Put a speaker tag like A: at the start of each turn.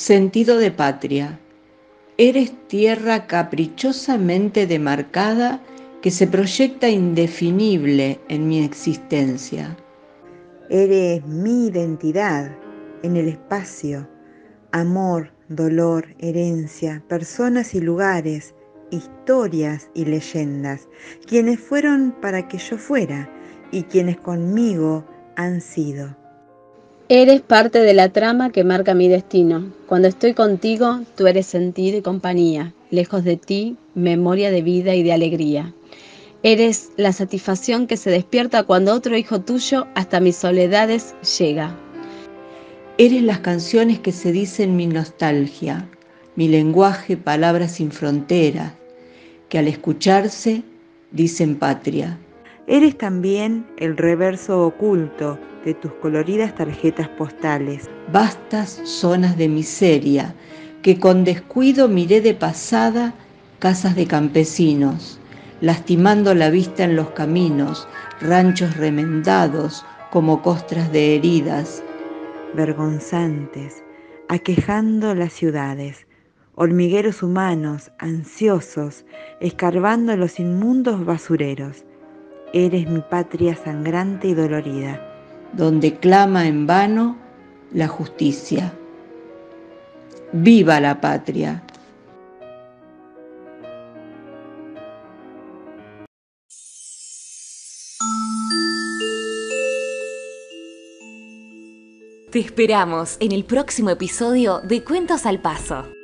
A: Sentido de patria. Eres tierra caprichosamente demarcada que se proyecta indefinible en mi existencia.
B: Eres mi identidad en el espacio, amor, dolor, herencia, personas y lugares, historias y leyendas, quienes fueron para que yo fuera y quienes conmigo han sido.
C: Eres parte de la trama que marca mi destino. Cuando estoy contigo, tú eres sentido y compañía. Lejos de ti, memoria de vida y de alegría. Eres la satisfacción que se despierta cuando otro hijo tuyo hasta mis soledades llega.
A: Eres las canciones que se dicen mi nostalgia, mi lenguaje, palabras sin fronteras, que al escucharse dicen patria.
B: Eres también el reverso oculto de tus coloridas tarjetas postales.
A: Vastas zonas de miseria que con descuido miré de pasada casas de campesinos, lastimando la vista en los caminos, ranchos remendados como costras de heridas.
B: Vergonzantes, aquejando las ciudades, hormigueros humanos, ansiosos, escarbando los inmundos basureros. Eres mi patria sangrante y dolorida
A: donde clama en vano la justicia. ¡Viva la patria!
D: Te esperamos en el próximo episodio de Cuentos al Paso.